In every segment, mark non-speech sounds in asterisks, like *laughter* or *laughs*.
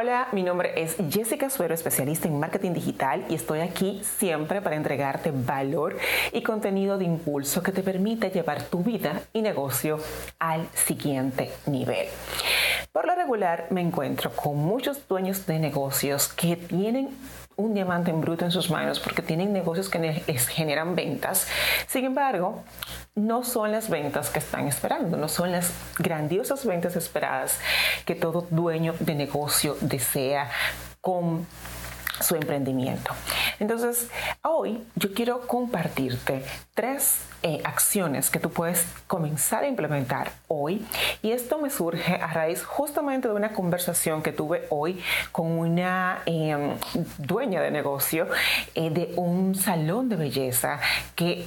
Hola, mi nombre es Jessica Suero, especialista en marketing digital y estoy aquí siempre para entregarte valor y contenido de impulso que te permita llevar tu vida y negocio al siguiente nivel. Por lo regular me encuentro con muchos dueños de negocios que tienen un diamante en bruto en sus manos porque tienen negocios que generan ventas. Sin embargo, no son las ventas que están esperando, no son las grandiosas ventas esperadas que todo dueño de negocio desea con su emprendimiento. Entonces, hoy yo quiero compartirte tres eh, acciones que tú puedes comenzar a implementar hoy. Y esto me surge a raíz justamente de una conversación que tuve hoy con una em, dueña de negocio eh, de un salón de belleza que,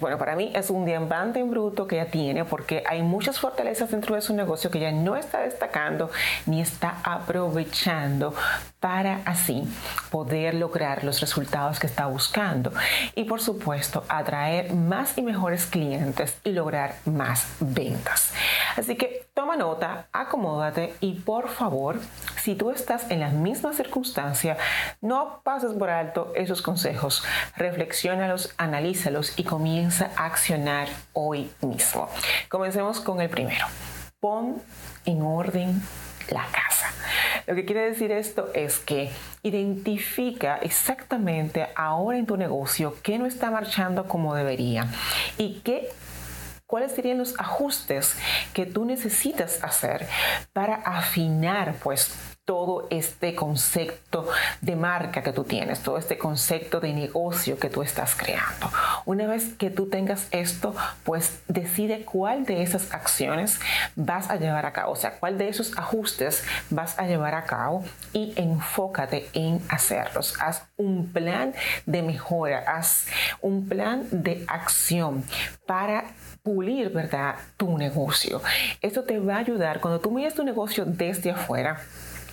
bueno, para mí es un diamante en bruto que ella tiene porque hay muchas fortalezas dentro de su negocio que ella no está destacando ni está aprovechando para así poder lograr los resultados que está buscando. Y por supuesto, atraer más y mejores clientes y lograr más ventas. Así que toma nota, acomódate y por favor, si tú estás en la misma circunstancia, no pases por alto esos consejos, reflexiónalos, analízalos y comienza a accionar hoy mismo. Comencemos con el primero. Pon en orden la casa. Lo que quiere decir esto es que identifica exactamente ahora en tu negocio qué no está marchando como debería y qué cuáles serían los ajustes que tú necesitas hacer para afinar pues todo este concepto de marca que tú tienes, todo este concepto de negocio que tú estás creando. Una vez que tú tengas esto, pues decide cuál de esas acciones vas a llevar a cabo, o sea, cuál de esos ajustes vas a llevar a cabo y enfócate en hacerlos. Haz un plan de mejora, haz un plan de acción para pulir, ¿verdad?, tu negocio. Esto te va a ayudar cuando tú mires tu negocio desde afuera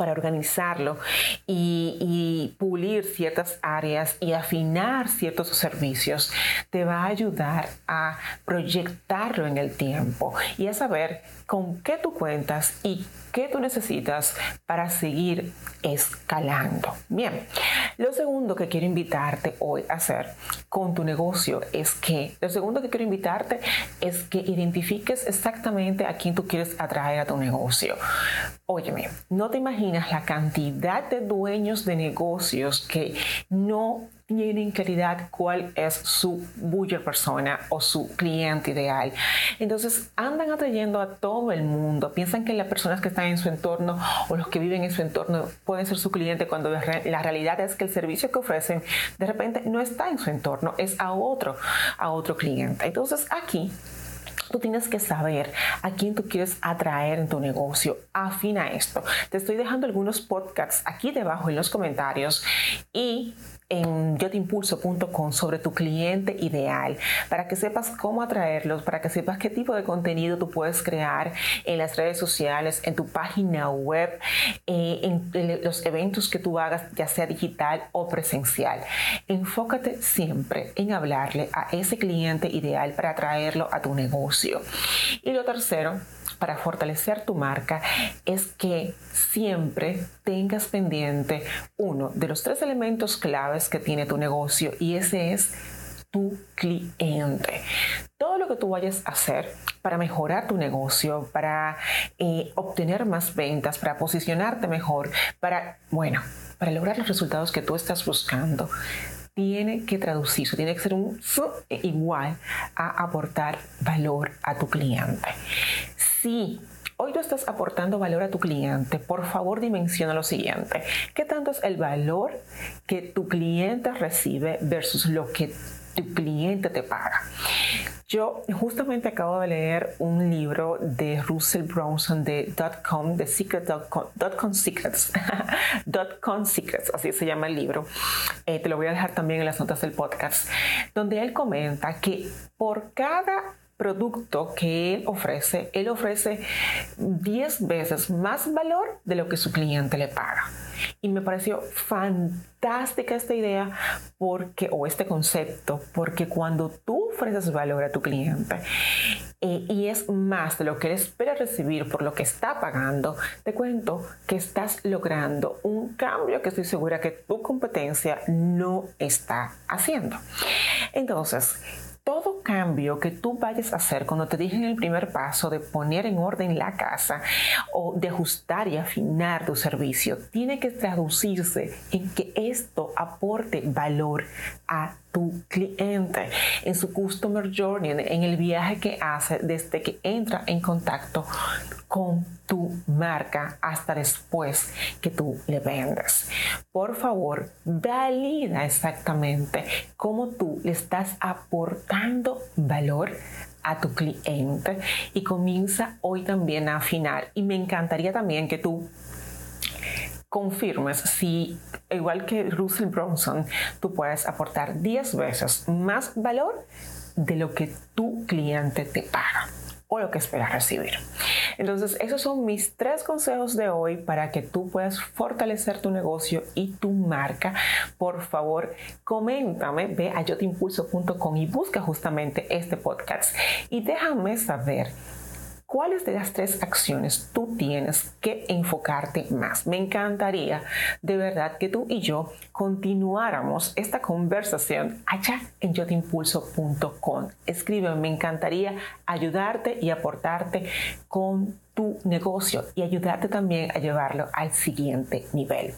para organizarlo y, pulir ciertas áreas y afinar ciertos servicios, te va a ayudar a proyectarlo en el tiempo y a saber con qué tú cuentas y qué tú necesitas para seguir escalando. Bien, lo segundo que quiero invitarte hoy a hacer con tu negocio es que, lo segundo que quiero invitarte es que identifiques exactamente a quién tú quieres atraer a tu negocio. Óyeme, no te imaginas la cantidad de dueños de negocios que no tienen claridad cuál es su buyer persona o su cliente ideal. Entonces andan atrayendo a todo el mundo. Piensan que las personas que están en su entorno o los que viven en su entorno pueden ser su cliente cuando la realidad es que el servicio que ofrecen de repente no está en su entorno, es a otro, a otro cliente. Entonces aquí Tú tienes que saber a quién tú quieres atraer en tu negocio. Afina esto. Te estoy dejando algunos podcasts aquí debajo en los comentarios y en yotimpulso.com sobre tu cliente ideal para que sepas cómo atraerlos, para que sepas qué tipo de contenido tú puedes crear en las redes sociales, en tu página web, eh, en los eventos que tú hagas, ya sea digital o presencial. Enfócate siempre en hablarle a ese cliente ideal para atraerlo a tu negocio. Y lo tercero, para fortalecer tu marca es que siempre tengas pendiente uno de los tres elementos claves que tiene tu negocio y ese es tu cliente. Todo lo que tú vayas a hacer para mejorar tu negocio, para eh, obtener más ventas, para posicionarte mejor, para, bueno, para lograr los resultados que tú estás buscando, tiene que traducirse, tiene que ser un igual a aportar valor a tu cliente. Si hoy tú estás aportando valor a tu cliente, por favor dimensiona lo siguiente. ¿Qué tanto es el valor que tu cliente recibe versus lo que tu cliente te paga? Yo justamente acabo de leer un libro de Russell Brunson de .com, de Secret.com Secrets, *laughs* Secrets, así se llama el libro. Eh, te lo voy a dejar también en las notas del podcast, donde él comenta que por cada producto que él ofrece, él ofrece 10 veces más valor de lo que su cliente le paga. Y me pareció fantástica esta idea porque, o este concepto, porque cuando tú ofreces valor a tu cliente eh, y es más de lo que él espera recibir por lo que está pagando, te cuento que estás logrando un cambio que estoy segura que tu competencia no está haciendo. Entonces, todo cambio que tú vayas a hacer cuando te dije en el primer paso de poner en orden la casa o de ajustar y afinar tu servicio, tiene que traducirse en que esto aporte valor a tu cliente. En su customer journey, en el viaje que hace desde que entra en contacto con tu marca hasta después que tú le vendes. Por favor, valida exactamente cómo tú le estás aportando valor a tu cliente y comienza hoy también a afinar. Y me encantaría también que tú confirmes si, igual que Russell Bronson, tú puedes aportar 10 veces más valor de lo que tu cliente te paga o lo que esperas recibir. Entonces, esos son mis tres consejos de hoy para que tú puedas fortalecer tu negocio y tu marca. Por favor, coméntame, ve a yotimpulso.com y busca justamente este podcast y déjame saber ¿Cuáles de las tres acciones tú tienes que enfocarte más? Me encantaría de verdad que tú y yo continuáramos esta conversación allá en yotimpulso.com. Escríbeme, me encantaría ayudarte y aportarte con tu negocio y ayudarte también a llevarlo al siguiente nivel.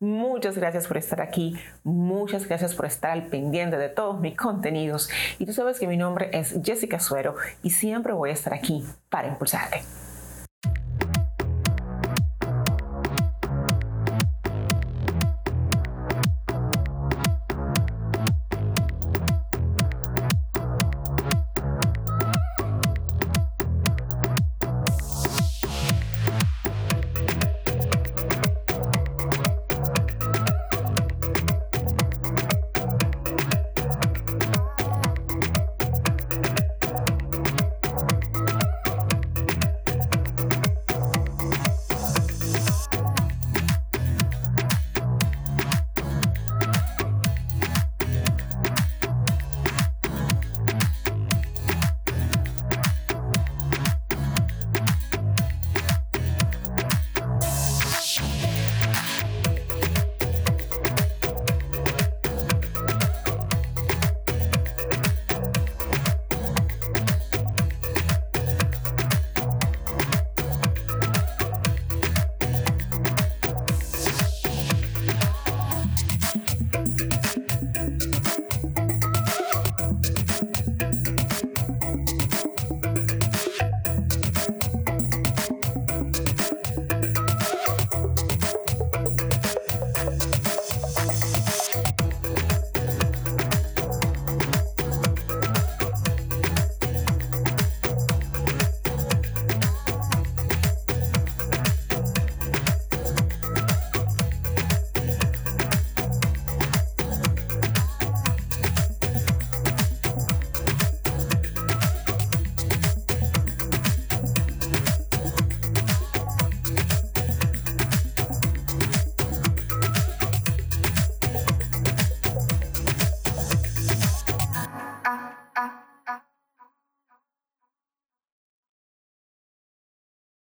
Muchas gracias por estar aquí, muchas gracias por estar al pendiente de todos mis contenidos y tú sabes que mi nombre es Jessica Suero y siempre voy a estar aquí para impulsarte.